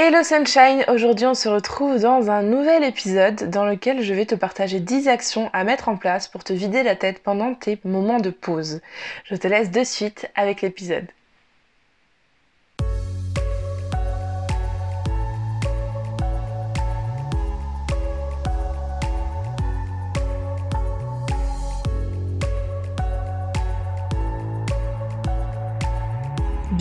Hello Sunshine, aujourd'hui on se retrouve dans un nouvel épisode dans lequel je vais te partager 10 actions à mettre en place pour te vider la tête pendant tes moments de pause. Je te laisse de suite avec l'épisode.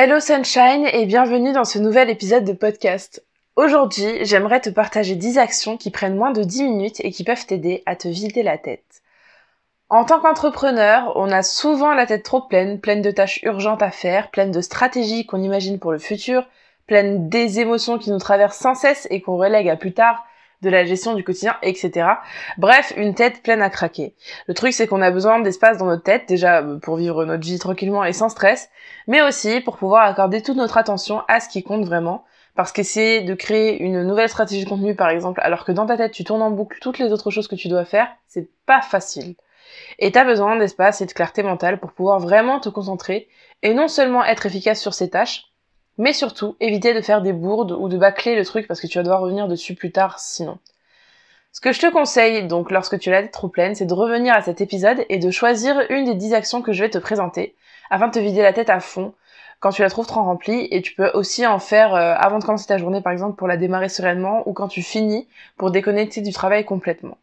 Hello Sunshine et bienvenue dans ce nouvel épisode de podcast. Aujourd'hui, j'aimerais te partager 10 actions qui prennent moins de 10 minutes et qui peuvent t'aider à te vider la tête. En tant qu'entrepreneur, on a souvent la tête trop pleine, pleine de tâches urgentes à faire, pleine de stratégies qu'on imagine pour le futur, pleine des émotions qui nous traversent sans cesse et qu'on relègue à plus tard, de la gestion du quotidien, etc. Bref, une tête pleine à craquer. Le truc, c'est qu'on a besoin d'espace dans notre tête, déjà euh, pour vivre notre vie tranquillement et sans stress, mais aussi pour pouvoir accorder toute notre attention à ce qui compte vraiment. Parce qu'essayer de créer une nouvelle stratégie de contenu, par exemple, alors que dans ta tête, tu tournes en boucle toutes les autres choses que tu dois faire, c'est pas facile. Et t'as besoin d'espace et de clarté mentale pour pouvoir vraiment te concentrer et non seulement être efficace sur ces tâches, mais surtout, éviter de faire des bourdes ou de bâcler le truc parce que tu vas devoir revenir dessus plus tard sinon. Ce que je te conseille, donc, lorsque tu as la tête trop pleine, c'est de revenir à cet épisode et de choisir une des 10 actions que je vais te présenter afin de te vider la tête à fond quand tu la trouves trop remplie et tu peux aussi en faire euh, avant de commencer ta journée par exemple pour la démarrer sereinement ou quand tu finis pour déconnecter du travail complètement.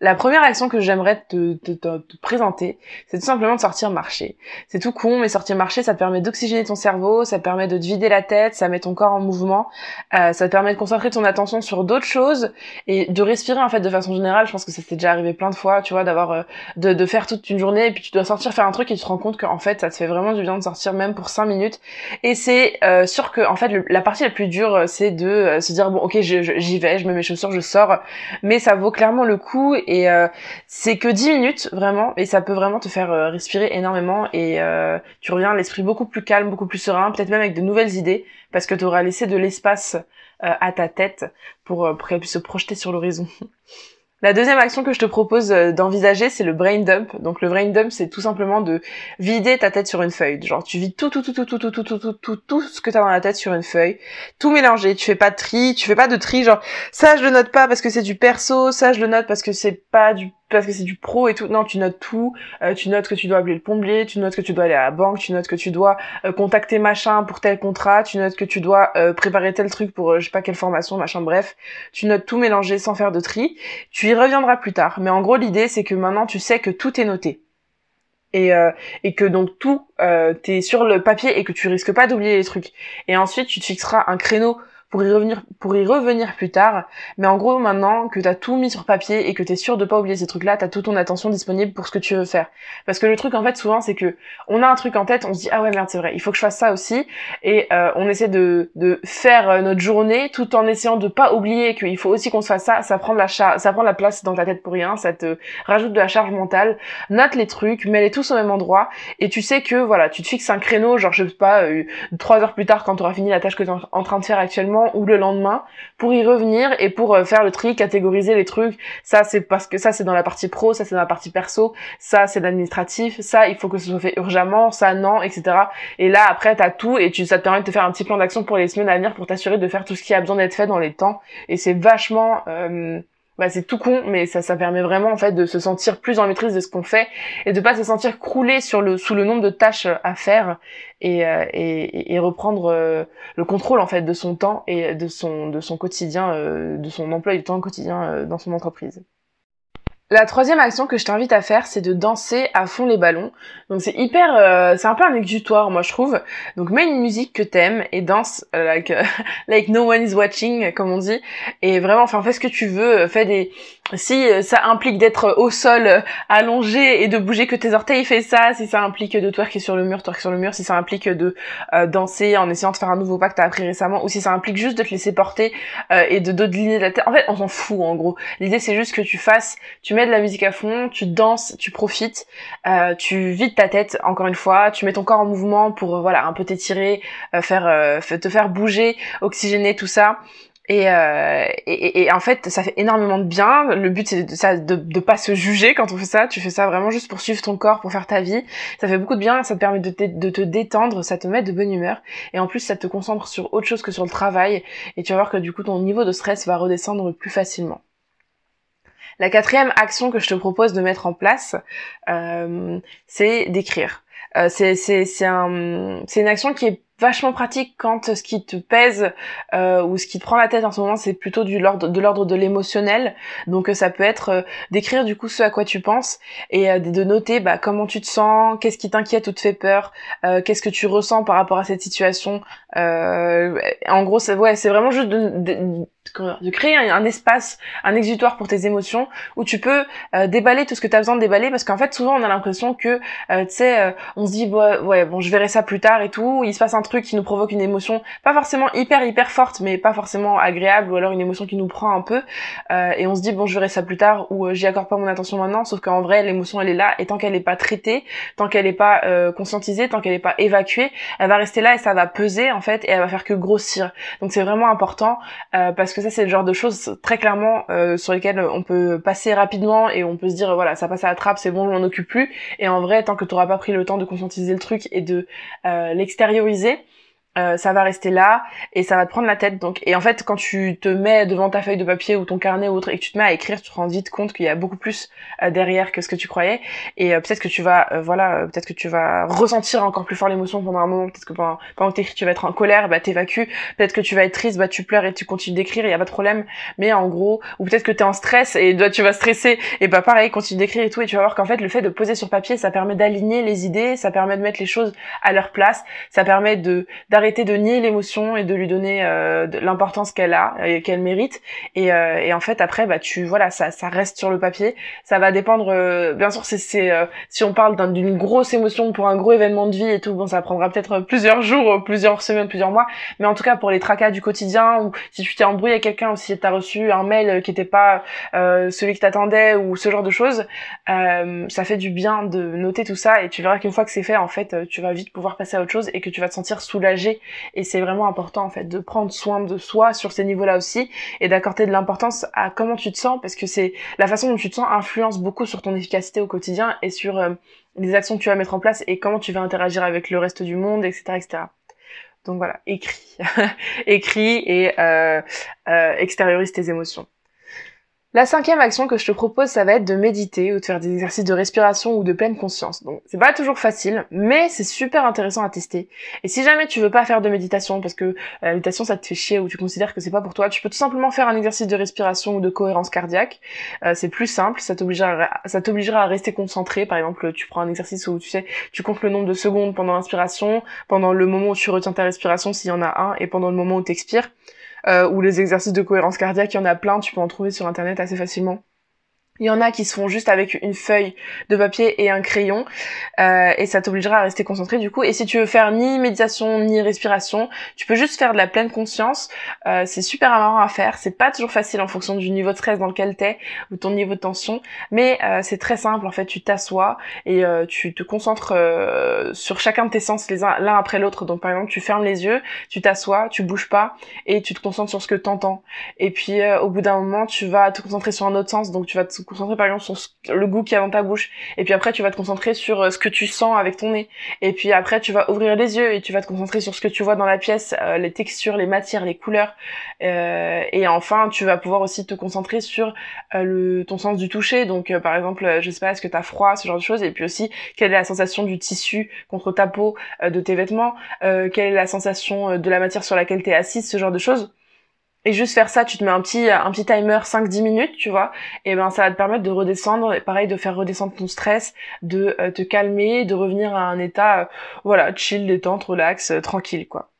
La première action que j'aimerais te, te, te, présenter, c'est tout simplement de sortir marcher. C'est tout con, mais sortir marcher, ça te permet d'oxygéner ton cerveau, ça te permet de te vider la tête, ça met ton corps en mouvement, euh, ça te permet de concentrer ton attention sur d'autres choses et de respirer en fait de façon générale. Je pense que ça s'est déjà arrivé plein de fois, tu vois, d'avoir euh, de, de, faire toute une journée et puis tu dois sortir faire un truc et tu te rends compte qu'en fait ça te fait vraiment du bien de sortir même pour 5 minutes. Et c'est euh, sûr que en fait la partie la plus dure, c'est de se dire bon ok j'y vais, je mets mes chaussures, je sors, mais ça vaut clairement le coup et euh, c'est que 10 minutes vraiment et ça peut vraiment te faire euh, respirer énormément et euh, tu reviens à l'esprit beaucoup plus calme, beaucoup plus serein, peut-être même avec de nouvelles idées parce que tu auras laissé de l'espace à ta tête pour, pour qu'elle puisse se projeter sur l'horizon. La deuxième action que je te propose euh, d'envisager, c'est le brain dump. Donc le brain dump, c'est tout simplement de vider ta tête sur une feuille. Genre tu vides tout, tout, tout, tout, tout, tout, tout, tout, tout, tout, tout ce que t'as dans la tête sur une feuille, tout mélanger. Tu fais pas de tri, tu fais pas de tri. Genre ça je le note pas parce que c'est du perso, ça je le note parce que c'est pas du parce que c'est du pro et tout. Non, tu notes tout. Euh, tu notes que tu dois appeler le plombier, tu notes que tu dois aller à la banque, tu notes que tu dois euh, contacter machin pour tel contrat, tu notes que tu dois euh, préparer tel truc pour je sais pas quelle formation, machin, bref. Tu notes tout mélanger sans faire de tri. Tu y reviendras plus tard. Mais en gros, l'idée, c'est que maintenant, tu sais que tout est noté. Et, et que donc tout, t'es sur le papier et que tu risques pas d'oublier les trucs. Et ensuite, tu te fixeras un créneau pour y revenir pour y revenir plus tard. Mais en gros, maintenant que t'as tout mis sur papier et que t'es sûr de pas oublier ces trucs-là, t'as toute ton attention disponible pour ce que tu veux faire. Parce que le truc en fait souvent c'est que on a un truc en tête, on se dit ah ouais merde c'est vrai, il faut que je fasse ça aussi et euh, on essaie de de faire euh, notre journée tout en essayant de pas oublier qu'il faut aussi qu'on se fasse ça. Ça prend de la ça prend la place dans ta tête pour rien, ça te rajoute de la charge mentale. Note les trucs, mets-les tous au même endroit et tu sais que voilà, tu te fixes un créneau, genre je sais pas euh, trois heures plus tard quand tu auras fini la tâche que tu es en train de faire actuellement ou le lendemain pour y revenir et pour euh, faire le tri, catégoriser les trucs. Ça c'est parce que ça c'est dans la partie pro, ça c'est dans la partie perso, ça c'est l'administratif, ça il faut que ce soit fait urgemment, ça non, etc. Et là après t'as tout et tu, ça te permet de faire un petit plan d'action pour les semaines à venir pour t'assurer de faire tout ce qui a besoin d'être fait dans les temps. Et c'est vachement euh, bah, c'est tout con, mais ça, ça permet vraiment en fait de se sentir plus en maîtrise de ce qu'on fait et de pas se sentir croulé sur le sous le nombre de tâches à faire et, euh, et, et, reprendre euh, le contrôle en fait de son temps et de son de son quotidien, euh, de son emploi du temps quotidien dans son entreprise. La troisième action que je t'invite à faire, c'est de danser à fond les ballons. Donc c'est hyper, euh, c'est un peu un exutoire, moi je trouve. Donc mets une musique que t'aimes et danse euh, like, like no one is watching, comme on dit. Et vraiment, enfin fais ce que tu veux, fais des, si euh, ça implique d'être au sol euh, allongé et de bouger que tes orteils, fais ça. Si ça implique de twerker sur le mur, twerker sur le mur. Si ça implique de euh, danser en essayant de faire un nouveau pas que t'as appris récemment, ou si ça implique juste de te laisser porter et de dodeliner la tête. En fait, on s'en fout en gros. L'idée c'est juste que tu fasses, tu mets de la musique à fond, tu danses, tu profites, tu vides ta tête encore une fois, tu mets ton corps en mouvement pour voilà un peu t'étirer, faire te faire bouger, oxygéner tout ça. Euh, et, et, en fait, ça fait énormément de bien. Le but, c'est de, ça, de, de pas se juger quand on fait ça. Tu fais ça vraiment juste pour suivre ton corps, pour faire ta vie. Ça fait beaucoup de bien. Ça te permet de te, de te détendre, ça te met de bonne humeur. Et en plus, ça te concentre sur autre chose que sur le travail. Et tu vas voir que du coup, ton niveau de stress va redescendre plus facilement. La quatrième action que je te propose de mettre en place, euh, c'est d'écrire. Euh, c'est un, une action qui est vachement pratique quand ce qui te pèse euh, ou ce qui te prend la tête en ce moment c'est plutôt du l'ordre de l'ordre de l'émotionnel. Donc euh, ça peut être euh, d'écrire du coup ce à quoi tu penses et euh, de noter bah, comment tu te sens qu'est-ce qui t'inquiète ou te fait peur qu'est-ce que tu ressens par rapport à cette situation. En gros c'est ouais c'est vraiment juste de, de, de créer un, espace, un exutoire pour tes émotions où tu peux déballer tout ce que tu as besoin de déballer parce qu'en fait souvent on a l'impression que tu sais on se dit ouais, ouais bon je verrai ça plus tard et tout, il se passe un truc qui nous provoque une émotion pas forcément hyper hyper forte mais pas forcément agréable ou alors une émotion qui nous prend un peu euh, et on se dit bon je verrai ça plus tard ou euh, j'y accorde pas mon attention maintenant sauf qu'en vrai l'émotion elle est là et tant qu'elle est pas traitée tant qu'elle est pas euh, conscientisée tant qu'elle est pas évacuée elle va rester là et ça va peser en fait et elle va faire que grossir. Donc c'est vraiment important parce que ça c'est le genre de choses très clairement sur lesquelles on peut passer rapidement et on peut se dire voilà ça passe à la trappe c'est bon je m'en occupe plus et en vrai tant que tu auras pas pris le temps de conscientiser le truc et de l'extérioriser euh, ça va rester là et ça va te prendre la tête donc. Et en fait quand tu te mets devant ta feuille de papier ou ton carnet ou autre et que tu te mets à écrire tu te rends vite compte qu'il y a beaucoup plus euh, derrière que ce que tu croyais. Et euh, peut-être que tu vas voilà peut-être que tu vas ressentir encore plus fort l'émotion pendant un moment. Peut-être que pendant, pendant que t'écris tu vas être en colère bah t'évacues. Peut-être que tu vas être triste bah tu pleures et tu continues d'écrire il y a pas de problème. Mais en gros ou peut-être que t'es en stress et bah, tu vas stresser. Et bah pareil continue d'écrire et tout. Et tu vas voir qu'en fait le fait de poser sur papier ça permet d'aligner les idées ça permet de mettre les choses à leur place ça permet de d'arrêter de nier l'émotion et de lui donner euh, l'importance qu'elle a et qu'elle mérite. Et, euh, et, en fait après bah tu voilà ça ça reste sur le papier. Ça va dépendre euh, bien sûr c'est euh, si on parle d'une grosse émotion pour un gros événement de vie et tout bon ça prendra peut-être plusieurs jours plusieurs semaines plusieurs mois. Mais en tout cas pour les tracas du quotidien ou si tu t'es embrouillé avec quelqu'un ou si t'as reçu un mail qui était pas celui que t'attendais ou ce genre de choses ça fait du bien de noter tout ça. Et tu verras qu'une fois que c'est fait en fait tu vas vite pouvoir passer à autre chose et que tu vas te sentir soulagé et c'est vraiment important en fait de prendre soin de soi sur ces niveaux-là aussi et d'accorder de l'importance à comment tu te sens parce que c'est la façon dont tu te sens influence beaucoup sur ton efficacité au quotidien et sur euh, les actions que tu vas mettre en place et comment tu vas interagir avec le reste du monde, etc., etc. Donc voilà, écris, écris et euh, euh, extériorise tes émotions. La cinquième action que je te propose, ça va être de méditer ou de faire des exercices de respiration ou de pleine conscience. Donc c'est pas toujours facile, mais c'est super intéressant à tester. Et si jamais tu veux pas faire de méditation parce que euh, la méditation ça te fait chier ou tu considères que c'est pas pour toi, tu peux tout simplement faire un exercice de respiration ou de cohérence cardiaque. Euh, c'est plus simple, ça t'obligera, ça à rester concentré. Par exemple, tu prends un exercice où tu sais, tu comptes le nombre de secondes pendant l'inspiration, pendant le moment où tu retiens ta respiration s'il y en a un, et pendant le moment où tu expires euh, ou les exercices de cohérence cardiaque, il y en a plein, tu peux en trouver sur internet assez facilement. Il y en a qui se font juste avec une feuille de papier et un crayon euh, et ça t'obligera à rester concentré du coup. Et si tu veux faire ni méditation ni respiration, tu peux juste faire de la pleine conscience. Euh, c'est super marrant à faire. C'est pas toujours facile en fonction du niveau de stress dans lequel t'es ou ton niveau de tension, mais euh, c'est très simple en fait. Tu t'assois et euh, tu te concentres euh, sur chacun de tes sens les uns l'un après l'autre. Donc par exemple, tu fermes les yeux, tu t'assois, tu bouges pas et tu te concentres sur ce que t'entends. Et puis au bout d'un moment, tu vas te concentrer sur un autre sens, donc tu vas te concentrer par exemple sur le goût qu'il y a dans ta bouche. Et puis après, tu vas te concentrer sur euh, ce que tu sens avec ton nez. Et puis après, tu vas ouvrir les yeux et tu vas te concentrer sur ce que tu vois dans la pièce, euh, les textures, les matières, les couleurs. Euh, et enfin, tu vas pouvoir aussi te concentrer sur le ton sens du toucher. Donc par exemple, je sais pas, est-ce que t'as froid, ce genre de choses. Et puis aussi, quelle est la sensation du tissu contre ta peau, de tes vêtements. quelle est la sensation de la matière sur laquelle t'es assise, ce genre de choses et juste faire ça, tu te mets un petit un petit timer 5-10 minutes, tu vois, et ben ça va te permettre de redescendre, et pareil de faire redescendre ton stress, de euh, te calmer, de revenir à un état, euh, voilà, chill, détente, relax, euh, tranquille, quoi.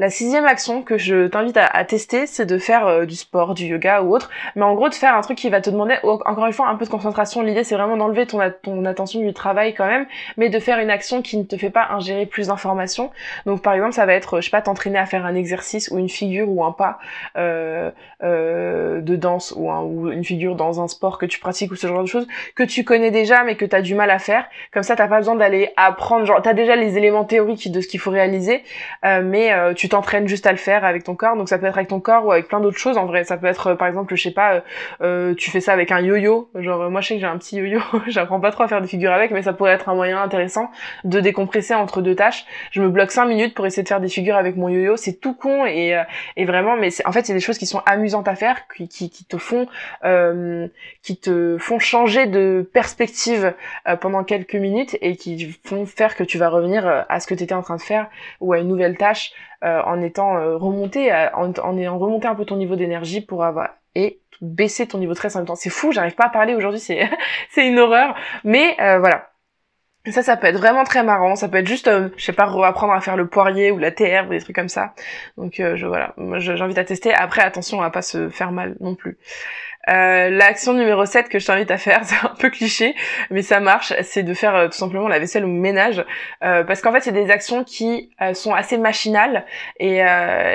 La sixième action que je t'invite à, tester, c'est de faire euh, du sport, du yoga ou autre, mais en gros de faire un truc qui va te demander encore une fois un peu de concentration. L'idée c'est vraiment d'enlever ton, attention du travail quand même, mais de faire une action qui ne te fait pas ingérer plus d'informations. Donc par exemple ça va être, je sais pas, t'entraîner à faire un exercice ou une figure ou un pas euh, euh, de danse ou, ou une figure dans un sport que tu pratiques ou ce genre de choses que tu connais déjà mais que tu as du mal à faire. Comme ça t'as pas besoin d'aller apprendre, genre t'as déjà les éléments théoriques de ce qu'il faut réaliser, mais tu t'entraînes juste à le faire avec ton corps. Donc ça peut être avec ton corps ou avec plein d'autres choses. En vrai, ça peut être euh, par exemple, je sais pas, euh, euh, tu fais ça avec un yo-yo. Genre moi je sais que j'ai un petit yo-yo. J'apprends pas trop à faire des figures avec, mais ça pourrait être un moyen intéressant de décompresser entre deux tâches. Je me bloque cinq minutes pour essayer de faire des figures avec mon yo-yo. C'est tout con et, et vraiment, mais en fait c'est des choses qui sont amusantes à faire, qui, qui, qui te font qui te font changer de perspective pendant quelques minutes et qui font faire que tu vas revenir à ce que tu étais en train de faire ou à une nouvelle tâche euh, en étant euh, remonté, euh, en, en ayant remonté un peu ton niveau d'énergie pour avoir et baisser ton niveau de stress en même temps. C'est fou, j'arrive pas à parler aujourd'hui, c'est c'est une horreur. Mais voilà. Ça, ça peut être vraiment très marrant. Ça peut être juste, je sais pas, apprendre à faire le poirier ou la TR ou des trucs comme ça. Donc, je voilà, j'invite à tester. Après, attention à pas se faire mal non plus. Euh, l'action numéro 7 que je t'invite à faire, c'est un peu cliché, mais ça marche, c'est de faire euh, tout simplement la vaisselle ou le ménage. Euh, parce qu'en fait, c'est des actions qui sont assez machinales. Et,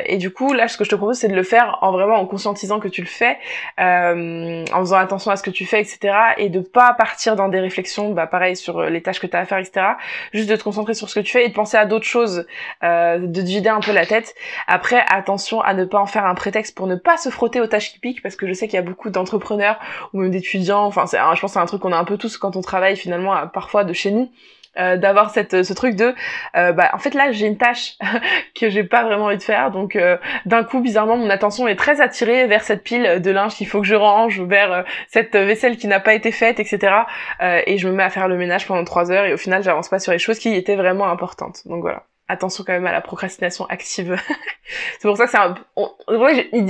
et du coup, là, ce que je te propose, c'est de le faire en vraiment en conscientisant que tu le fais, en faisant attention à ce que tu fais, etc. Et de pas partir dans des réflexions, bah pareil, sur les tâches que tu as à faire, etc. Juste de te concentrer sur ce que tu fais et de penser à d'autres choses, de te vider un peu la tête. Après, attention à ne pas en faire un prétexte pour ne pas se frotter aux tâches qui piquent, parce que je sais qu'il y a beaucoup d'entrepreneurs ou même d'étudiants. Enfin, c'est, je pense c'est un truc qu'on a un peu tous quand on travaille finalement, parfois de chez nous. Euh, d'avoir cette ce truc de euh, bah en fait là j'ai une tâche que j'ai pas vraiment envie de faire donc euh, d'un coup bizarrement mon attention est très attirée vers cette pile de linge qu'il faut que je range vers cette vaisselle qui n'a pas été faite etc et je me mets à faire le ménage pendant trois heures et au final j'avance pas sur les choses qui étaient vraiment importantes donc voilà attention quand même à la procrastination active. c'est pour ça que c'est un...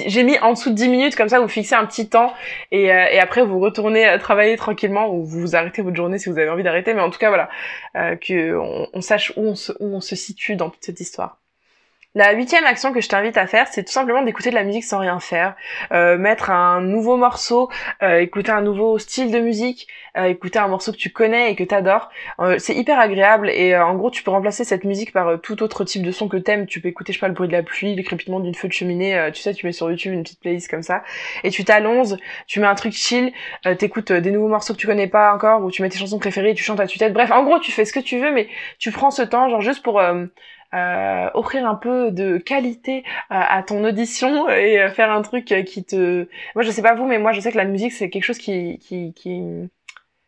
j'ai mis en dessous de 10 minutes, comme ça vous fixez un petit temps et, euh, et après vous retournez à travailler tranquillement ou vous arrêtez votre journée si vous avez envie d'arrêter. Mais en tout cas voilà, euh, que on, sache où on, se, où on se situe dans toute cette histoire. La huitième action que je t'invite à faire, c'est tout simplement d'écouter de la musique sans rien faire, euh, mettre un nouveau morceau, euh, écouter un nouveau style de musique, euh, écouter un morceau que tu connais et que t'adores. c'est hyper agréable et en gros tu peux remplacer cette musique par tout autre type de son que t'aimes. Tu peux écouter je sais pas le bruit de la pluie, le crépitement d'une feu de cheminée. tu sais, tu mets sur YouTube une petite playlist comme ça et tu t'allonges, tu mets un truc chill, t'écoutes des nouveaux morceaux que tu connais pas encore ou tu mets tes chansons préférées, tu chantes à tue-tête. Bref, en gros tu fais ce que tu veux, mais tu prends ce temps genre juste pour euh, offrir un peu de qualité à, ton audition et euh, faire un truc qui te moi je sais pas vous mais moi je sais que la musique c'est quelque chose qui qui qui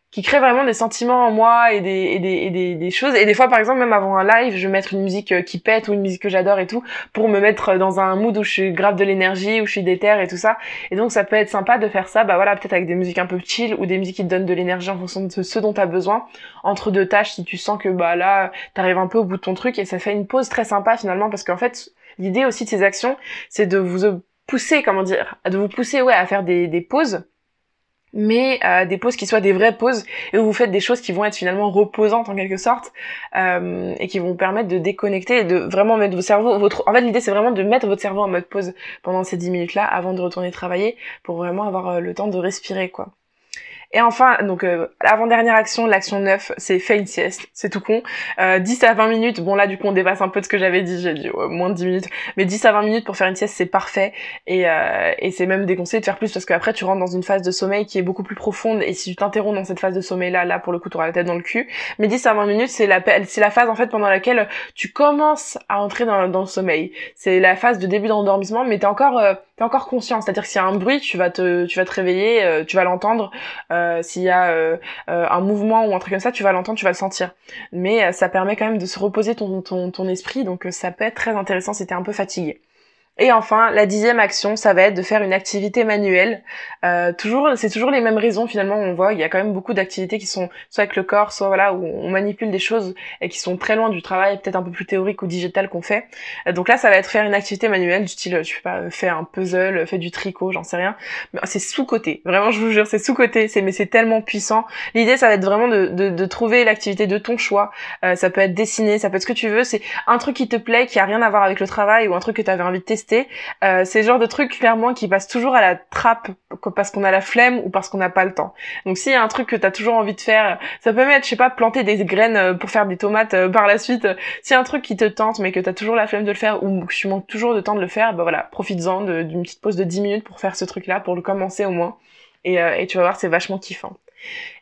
qui crée vraiment des sentiments en moi et des, et des, et des, choses. Et des fois, par exemple, même avant un live, je vais mettre une musique euh, qui pète ou une musique que j'adore et tout, pour me mettre dans un mood où je suis grave de l'énergie, où je suis déter et tout ça. Et donc, ça peut être sympa de faire ça, bah voilà, peut-être avec des musiques un peu chill ou des musiques qui te donnent de l'énergie en fonction de ce dont tu as besoin, entre deux tâches, si tu sens que bah là, t'arrives un peu au bout de ton truc et ça fait une pause très sympa finalement, parce qu'en fait, l'idée aussi de ces actions, c'est de vous pousser, comment dire, de vous pousser ouais à faire des, des pauses mais euh, des pauses qui soient des vraies pauses et où vous faites des choses qui vont être finalement reposantes en quelque sorte euh, et qui vont vous permettre de déconnecter et de vraiment mettre vos cerveaux votre en fait l'idée c'est vraiment de mettre votre cerveau en mode pause pendant ces 10 minutes là avant de retourner travailler pour vraiment avoir euh, le temps de respirer quoi Et enfin, donc euh, l'avant-dernière action, l'action 9, c'est fait une sieste, c'est tout con. Euh, 10 à 20 minutes, bon là du coup on dépasse un peu de ce que j'avais dit, j'ai dit moins de 10 minutes, mais 10 à 20 minutes pour faire une sieste c'est parfait et, euh, et c'est même déconseillé de faire plus parce qu'après tu rentres dans une phase de sommeil qui est beaucoup plus profonde et si tu t'interromps dans cette phase de sommeil là, là pour le coup tu auras la tête dans le cul. Mais 10 à 20 minutes c'est la, c'est la phase en fait pendant laquelle tu commences à entrer dans, dans le sommeil. C'est la phase de début d'endormissement mais t'es encore... Euh, t'es encore conscient. C'est-à-dire que s'il y a un bruit, tu vas te, tu vas te réveiller, euh, tu vas l'entendre. Euh, s'il y a euh, un mouvement ou un truc comme ça, tu vas l'entendre, tu vas le sentir. Mais ça permet quand même de se reposer ton esprit, donc ça peut être très intéressant si t'es un peu fatigué. Et enfin, la dixième action, ça va être de faire une activité manuelle. Euh, toujours, c'est toujours les mêmes raisons finalement. On voit, il y a quand même beaucoup d'activités qui sont soit avec le corps, soit voilà où on manipule des choses et qui sont très loin du travail, peut-être un peu plus théorique ou digital qu'on fait. Euh, donc là, ça va être faire une activité manuelle du style, je sais pas, faire un puzzle, faire du tricot, j'en sais rien. Mais c'est sous côté. Vraiment, je vous jure, c'est sous côté. C'est mais c'est tellement puissant. L'idée, ça va être vraiment de, de, de trouver l'activité de ton choix. Euh, ça peut être dessiner, ça peut être ce que tu veux. C'est un truc qui te plaît, qui a rien à voir avec le travail ou un truc que tu avais envie de tester euh, c'est le genre de truc clairement qui passe toujours à la trappe parce qu'on a la flemme ou parce qu'on n'a pas le temps. Donc s'il y a un truc que tu as toujours envie de faire, ça peut même être, je sais pas, planter des graines euh, pour faire des tomates euh, par la suite. S'il y a un truc qui te tente mais que tu as toujours la flemme de le faire ou que tu manques toujours de temps de le faire, bah voilà, profites-en d'une petite pause de 10 minutes pour faire ce truc-là, pour le commencer au moins. Et, et tu vas voir, c'est vachement kiffant.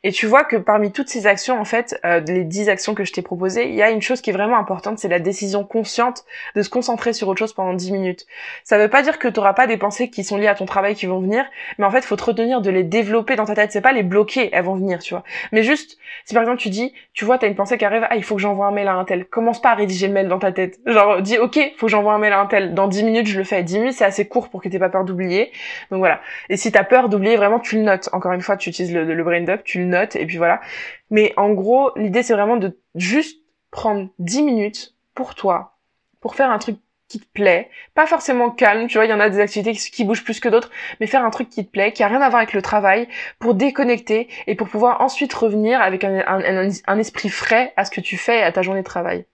Et tu vois que parmi toutes ces actions, en fait, euh, les 10 actions que je t'ai proposées, il y a une chose qui est vraiment importante, c'est la décision consciente de se concentrer sur autre chose pendant 10 minutes. Ça veut pas dire que tu n'auras pas des pensées qui sont liées à ton travail qui vont venir, mais en fait, faut te retenir de les développer dans ta tête. C'est pas les bloquer, elles vont venir, tu vois. Mais juste, si par exemple tu dis, tu vois, t'as une pensée qui arrive, ah, il faut que j'envoie un mail à un tel. Commence pas à rédiger le mail dans ta tête. Genre, dis, ok, faut que j'envoie un mail à un tel. Dans 10 minutes, je le fais. 10 minutes, c'est assez court pour que t'aies pas peur d'oublier. Donc voilà. Et si t'as peur d'oublier, vraiment, tu le notes. Encore une fois, tu utilises le, le brain up, tu le notes, et puis voilà. Mais en gros, l'idée c'est vraiment de juste prendre 10 minutes pour toi, pour faire un truc qui te plaît, pas forcément calme, tu vois, il y en a des activités qui, bougent plus que d'autres, mais faire un truc qui te plaît, qui a rien à voir avec le travail, pour déconnecter et pour pouvoir ensuite revenir avec un, un esprit frais à ce que tu fais et à ta journée de travail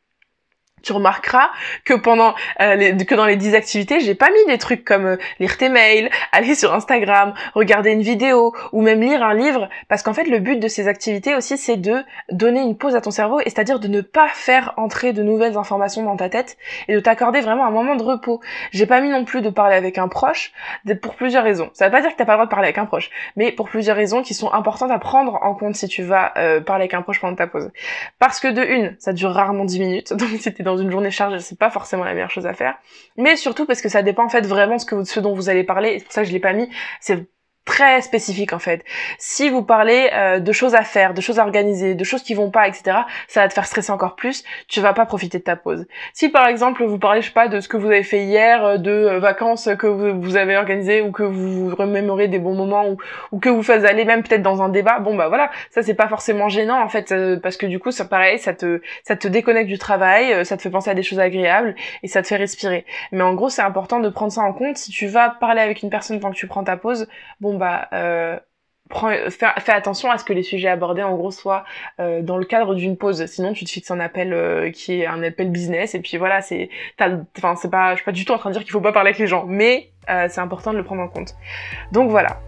tu remarqueras que pendant euh, que dans les 10 activités, j'ai pas mis des trucs comme euh, lire tes mails, aller sur Instagram, regarder une vidéo ou même lire un livre parce qu'en fait le but de ces activités aussi c'est de donner une pause à ton cerveau et c'est-à-dire de ne pas faire entrer de nouvelles informations dans ta tête et de t'accorder vraiment un moment de repos. J'ai pas mis non plus de parler avec un proche pour plusieurs raisons. Ça veut pas dire que t'as pas le droit de parler avec un proche, mais pour plusieurs raisons qui sont importantes à prendre en compte si tu vas euh, parler avec un proche pendant ta pause. Parce que de une, ça dure rarement 10 minutes, donc c'était dans une journée chargée, c'est pas forcément la meilleure chose à faire. Mais surtout parce que ça dépend en fait vraiment ce que ce dont vous allez parler. C'est pour ça que je l'ai pas mis. C'est très spécifique en fait. Si vous parlez euh, de choses à faire, de choses à organiser, de choses qui vont pas, etc., ça va te faire stresser encore plus. Tu vas pas profiter de ta pause. Si par exemple vous parlez, je sais pas, de ce que vous avez fait hier, euh, de euh, vacances que vous, avez organisées ou que vous vous remémorez des bons moments ou, que vous faites aller même peut-être dans un débat, bon bah voilà, ça c'est pas forcément gênant en fait parce que du coup ça pareil, ça te ça te déconnecte du travail, ça te fait penser à des choses agréables et ça te fait respirer. Mais en gros c'est important de prendre ça en compte. Si tu vas parler avec une personne pendant que tu prends ta pause, bon bah euh, fais, attention à ce que les sujets abordés en gros soient euh, dans le cadre d'une pause sinon tu te fixes un appel euh, qui est un appel business et puis voilà c'est enfin c'est pas je suis pas du tout en train de dire qu'il faut pas parler avec les gens mais c'est important de le prendre en compte donc voilà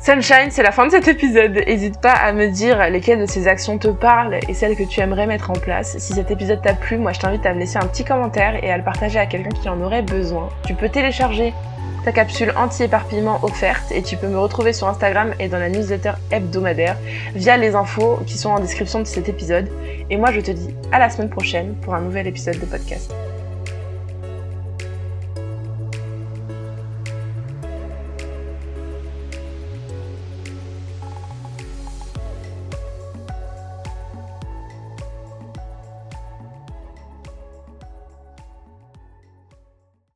Sunshine, c'est la fin de cet épisode. N'hésite pas à me dire lesquelles de ces actions te parlent et celles que tu aimerais mettre en place. Si cet épisode t'a plu, moi je t'invite à me laisser un petit commentaire et à le partager à quelqu'un qui en aurait besoin. Tu peux télécharger ta capsule anti-éparpillement offerte et tu peux me retrouver sur Instagram et dans la newsletter hebdomadaire via les infos qui sont en description de cet épisode. Et moi je te dis à la semaine prochaine pour un nouvel épisode de podcast.